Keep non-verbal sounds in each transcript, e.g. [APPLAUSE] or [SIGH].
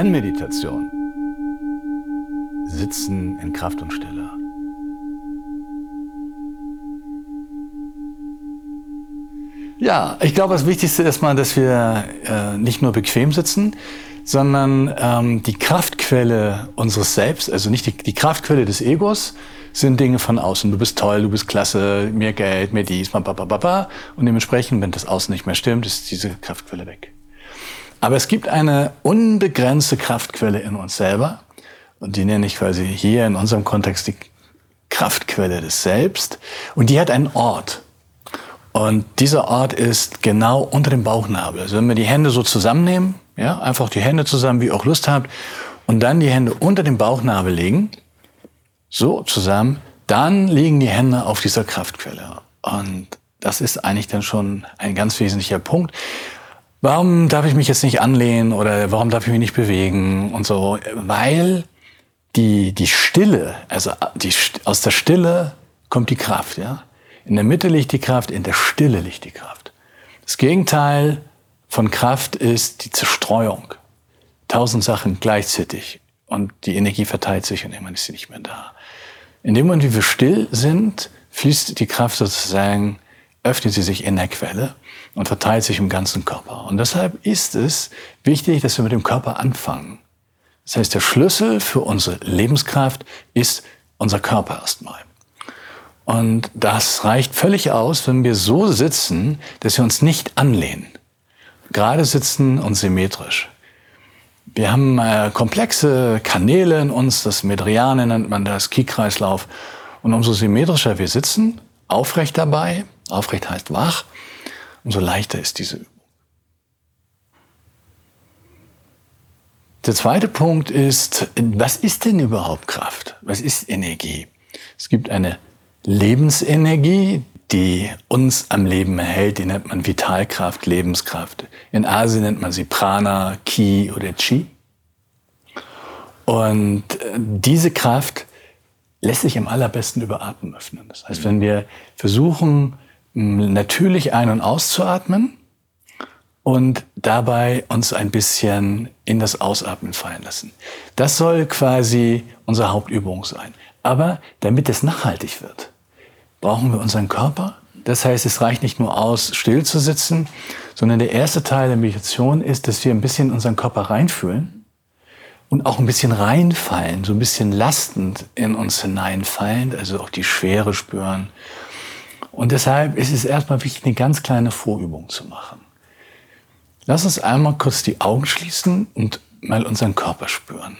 Zen-Meditation. Sitzen in Kraft und Stille. Ja, ich glaube, das Wichtigste ist mal, dass wir äh, nicht nur bequem sitzen, sondern ähm, die Kraftquelle unseres Selbst, also nicht die, die Kraftquelle des Egos, sind Dinge von außen. Du bist toll, du bist klasse, mehr Geld, mehr dies, ba, ba, ba. Und dementsprechend, wenn das Außen nicht mehr stimmt, ist diese Kraftquelle weg. Aber es gibt eine unbegrenzte Kraftquelle in uns selber. Und die nenne ich quasi hier in unserem Kontext die Kraftquelle des Selbst. Und die hat einen Ort. Und dieser Ort ist genau unter dem Bauchnabel. Also wenn wir die Hände so zusammennehmen, ja, einfach die Hände zusammen, wie ihr auch Lust habt, und dann die Hände unter dem Bauchnabel legen, so zusammen, dann liegen die Hände auf dieser Kraftquelle. Und das ist eigentlich dann schon ein ganz wesentlicher Punkt. Warum darf ich mich jetzt nicht anlehnen oder warum darf ich mich nicht bewegen und so? Weil die, die Stille, also die, aus der Stille kommt die Kraft, ja. In der Mitte liegt die Kraft, in der Stille liegt die Kraft. Das Gegenteil von Kraft ist die Zerstreuung. Tausend Sachen gleichzeitig und die Energie verteilt sich und irgendwann ist sie nicht mehr da. In dem Moment, wie wir still sind, fließt die Kraft sozusagen, öffnet sie sich in der Quelle und verteilt sich im ganzen Körper. Und deshalb ist es wichtig, dass wir mit dem Körper anfangen. Das heißt, der Schlüssel für unsere Lebenskraft ist unser Körper erstmal. Und das reicht völlig aus, wenn wir so sitzen, dass wir uns nicht anlehnen. Gerade sitzen und symmetrisch. Wir haben äh, komplexe Kanäle in uns, das Medriane nennt man das, Ki-Kreislauf. Und umso symmetrischer wir sitzen, aufrecht dabei, aufrecht heißt wach, umso leichter ist diese Übung. Der zweite Punkt ist, was ist denn überhaupt Kraft? Was ist Energie? Es gibt eine Lebensenergie, die uns am Leben erhält, die nennt man Vitalkraft, Lebenskraft. In Asien nennt man sie Prana, Ki oder Chi. Und äh, diese Kraft lässt sich am allerbesten über Atmen öffnen. Das heißt, wenn wir versuchen, natürlich ein- und auszuatmen und dabei uns ein bisschen in das Ausatmen fallen lassen. Das soll quasi unsere Hauptübung sein. Aber damit es nachhaltig wird, brauchen wir unseren Körper. Das heißt, es reicht nicht nur aus, still zu sitzen, sondern der erste Teil der Meditation ist, dass wir ein bisschen unseren Körper reinfühlen und auch ein bisschen reinfallen, so ein bisschen lastend in uns hineinfallend, also auch die Schwere spüren und deshalb ist es erstmal wichtig, eine ganz kleine Vorübung zu machen. Lass uns einmal kurz die Augen schließen und mal unseren Körper spüren.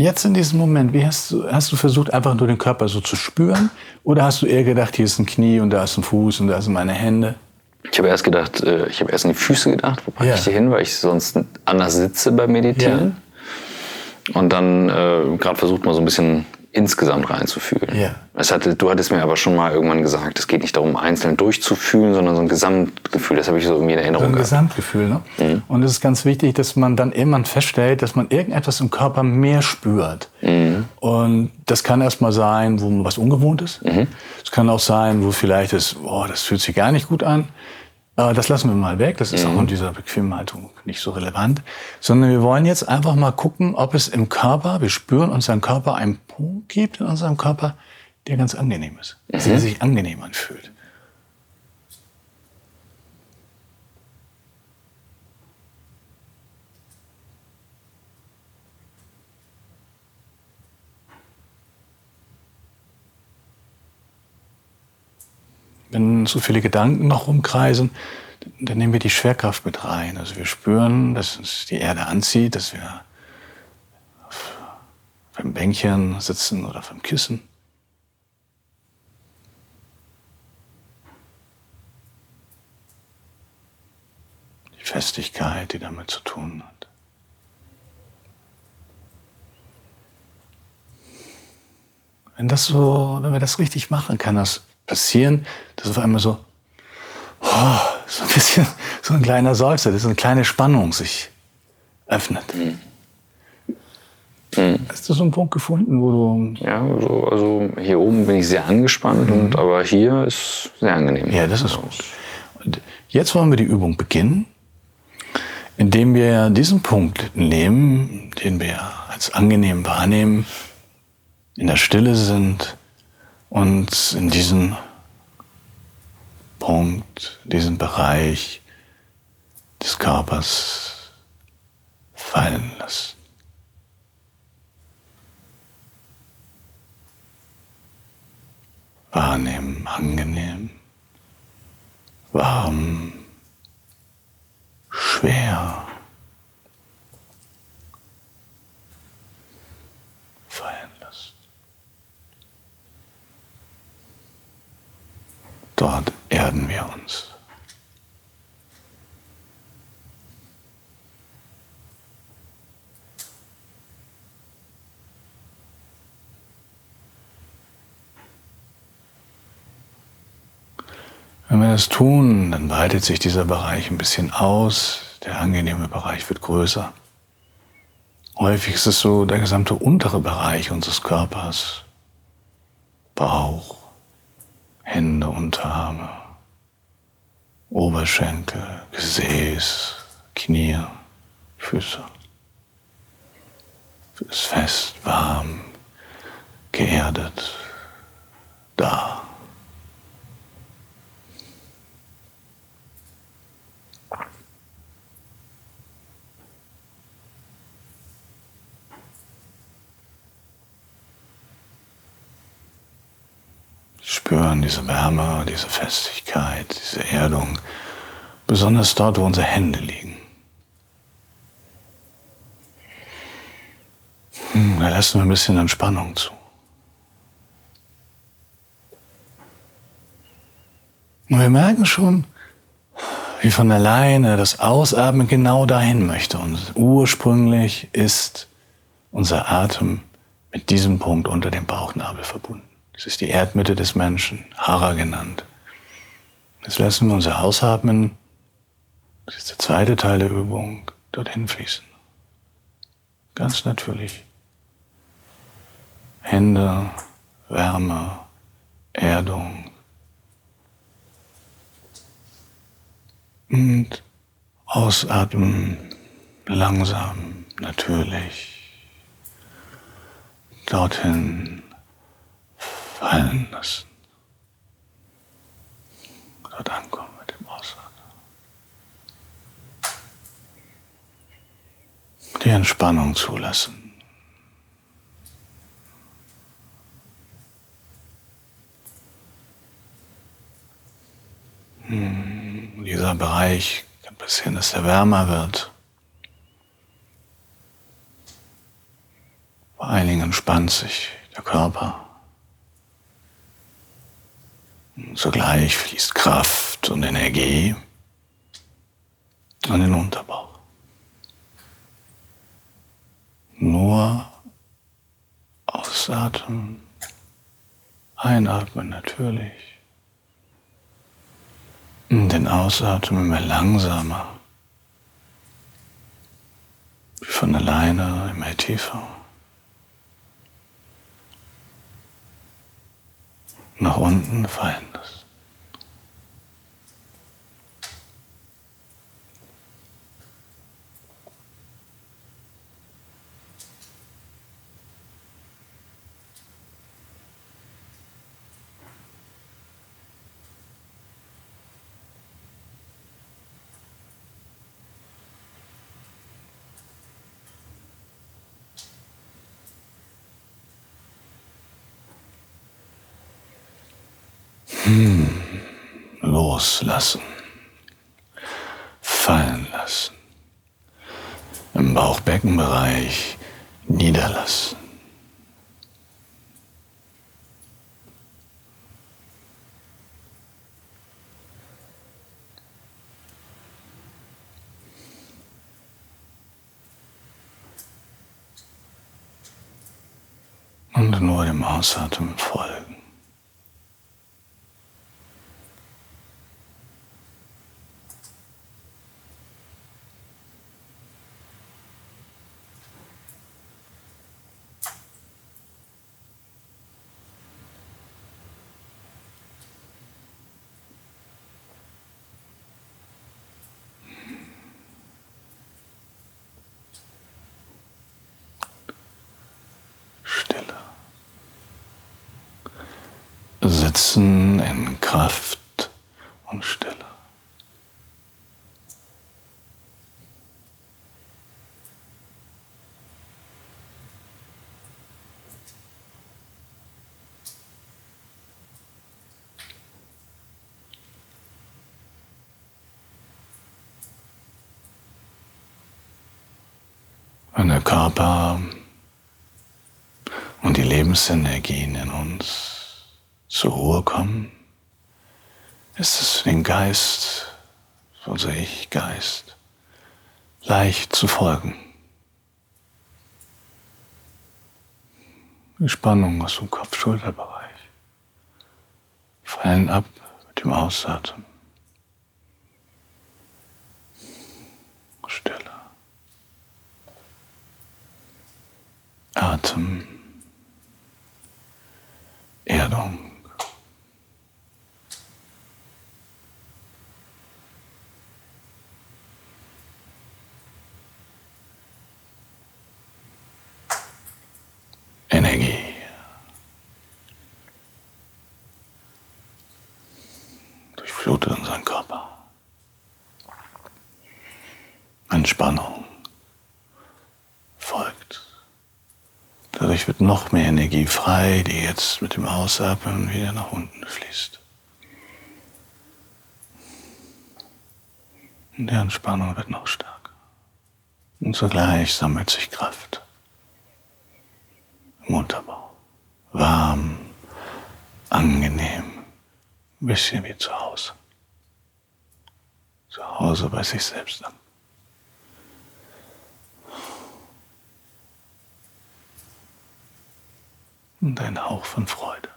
Jetzt in diesem Moment, wie hast du, hast du versucht, einfach nur den Körper so zu spüren? Oder hast du eher gedacht, hier ist ein Knie und da ist ein Fuß und da sind meine Hände? Ich habe erst gedacht, äh, ich habe erst an die Füße gedacht, wo packe ja. ich die hin, weil ich sonst anders sitze beim Meditieren. Ja. Und dann äh, gerade versucht mal so ein bisschen insgesamt reinzufühlen. Ja. Es hatte, du hattest mir aber schon mal irgendwann gesagt, es geht nicht darum, einzeln durchzufühlen, sondern so ein Gesamtgefühl. Das habe ich so irgendwie in Erinnerung. So ein gehabt. Gesamtgefühl, ne? Mhm. Und es ist ganz wichtig, dass man dann irgendwann feststellt, dass man irgendetwas im Körper mehr spürt. Mhm. Und das kann erstmal sein, wo man was Ungewohntes. Mhm. Es kann auch sein, wo vielleicht ist, oh, das fühlt sich gar nicht gut an. Äh, das lassen wir mal weg, das ist mhm. auch in dieser bequemen Haltung nicht so relevant, sondern wir wollen jetzt einfach mal gucken, ob es im Körper, wir spüren unseren Körper, einen Punkt gibt in unserem Körper, der ganz angenehm ist, mhm. der sich angenehm anfühlt. wenn so viele Gedanken noch rumkreisen, dann nehmen wir die Schwerkraft mit rein. Also wir spüren, dass uns die Erde anzieht, dass wir auf einem Bänkchen sitzen oder auf einem Kissen. Die Festigkeit, die damit zu tun hat. Wenn das so, wenn wir das richtig machen, kann das passieren, dass auf einmal so, oh, so ein bisschen, so ein kleiner Seufzer, das ist eine kleine Spannung sich öffnet. Mhm. Mhm. Hast du so einen Punkt gefunden, wo du. Ja, also, also hier oben bin ich sehr angespannt, mhm. und, aber hier ist sehr angenehm. Ja, das ist gut. Und jetzt wollen wir die Übung beginnen, indem wir diesen Punkt nehmen, den wir als angenehm wahrnehmen, in der Stille sind und in diesen Punkt, diesen Bereich des Körpers fallen lassen. Wahrnehmen, angenehm, warm, schwer. Dort erden wir uns. Wenn wir das tun, dann weitet sich dieser Bereich ein bisschen aus, der angenehme Bereich wird größer. Häufig ist es so der gesamte untere Bereich unseres Körpers, Bauch, Hände, Unterarme, Oberschenkel, Gesäß, Knie, Füße. Ist fest, warm, geerdet, da. Spüren diese Wärme, diese Festigkeit, diese Erdung, besonders dort, wo unsere Hände liegen. Hm, da lassen wir ein bisschen Entspannung zu. Und wir merken schon, wie von alleine das Ausatmen genau dahin möchte. Und ursprünglich ist unser Atem mit diesem Punkt unter dem Bauchnabel verbunden. Das ist die Erdmitte des Menschen, Hara genannt. Jetzt lassen wir unser Ausatmen, das ist der zweite Teil der Übung, dorthin fließen. Ganz natürlich. Hände, Wärme, Erdung. Und ausatmen, langsam, natürlich. Dorthin fallen lassen. Dort ankommen mit dem Ausatmen. Die Entspannung zulassen. Hm, dieser Bereich kann passieren, dass er wärmer wird. Vor allen Dingen entspannt sich der Körper. Zugleich fließt Kraft und Energie an den Unterbauch. Nur ausatmen, einatmen natürlich. Den Ausatmen immer langsamer. Wie von alleine immer tiefer. Nach unten fallen lassen. Hm. Loslassen. Fallen lassen. Im Bauchbeckenbereich niederlassen. und nur dem Ausatmen folgen. Sitzen in Kraft und Stille. Wenn der Körper und die Lebensenergien in uns zur Ruhe kommen, ist es für den Geist, für unser Ich-Geist, leicht zu folgen. Die Spannung aus dem Kopf-Schulterbereich fallen ab mit dem Ausatmen. Stille. Atem. Erdung. Entspannung folgt. Dadurch wird noch mehr Energie frei, die jetzt mit dem Ausatmen wieder nach unten fließt. Und die Entspannung wird noch stärker. Und zugleich sammelt sich Kraft im Unterbau. Warm, angenehm, ein bisschen wie zu Hause. Zu Hause bei sich selbst an. und ein Hauch von Freude.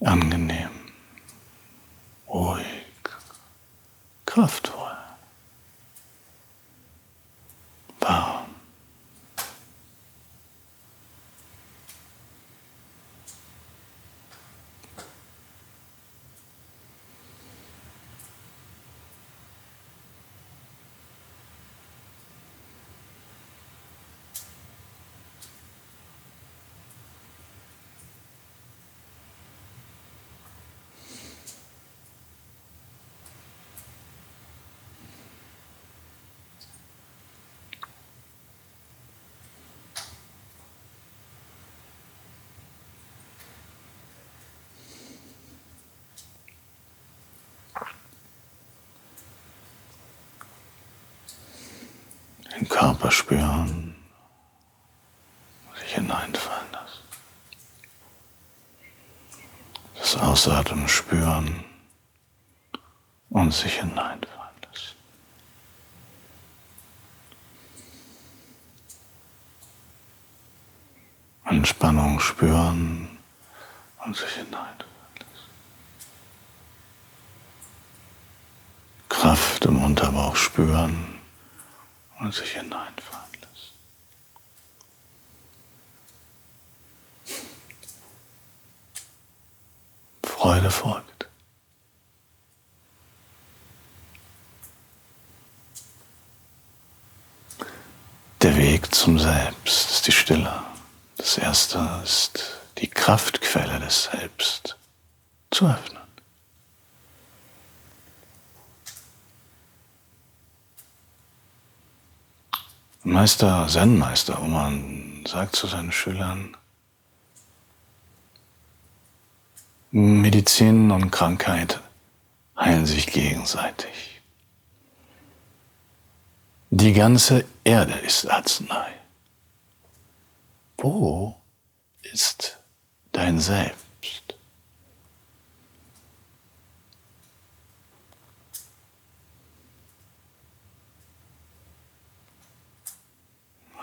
Angenehm, ruhig, kraftvoll. Körper spüren, sich hineinfallen lassen. Das Ausatmen spüren und sich hineinfallen lassen. Entspannung spüren und sich hineinfallen. Kraft im Unterbauch spüren und sich hineinfahren lässt. Freude folgt. Der Weg zum Selbst ist die Stille. Das erste ist die Kraftquelle des Selbst zu öffnen. Meister, Zen-Meister Oman sagt zu seinen Schülern, Medizin und Krankheit heilen sich gegenseitig. Die ganze Erde ist Arznei. Wo ist dein Selbst?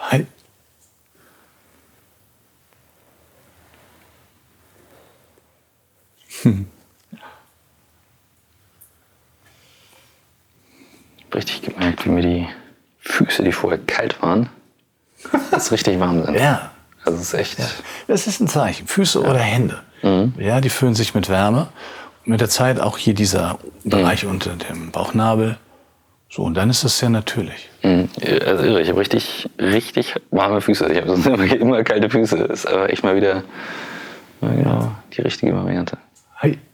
Hi. Hm. Ich habe [LAUGHS] richtig gemerkt, wie mir die Füße, die vorher kalt waren, jetzt richtig warm sind. Ja. Also es ist echt. Ja. Das ist ein Zeichen. Füße ja. oder Hände. Mhm. Ja, die füllen sich mit Wärme. Und mit der Zeit auch hier dieser Bereich mhm. unter dem Bauchnabel. So, und dann ist das sehr natürlich. Mhm. Also irre, ich habe richtig, richtig warme Füße. Ich habe sonst [LAUGHS] immer, immer kalte Füße. Das ist aber echt mal wieder genau die richtige Variante. はい。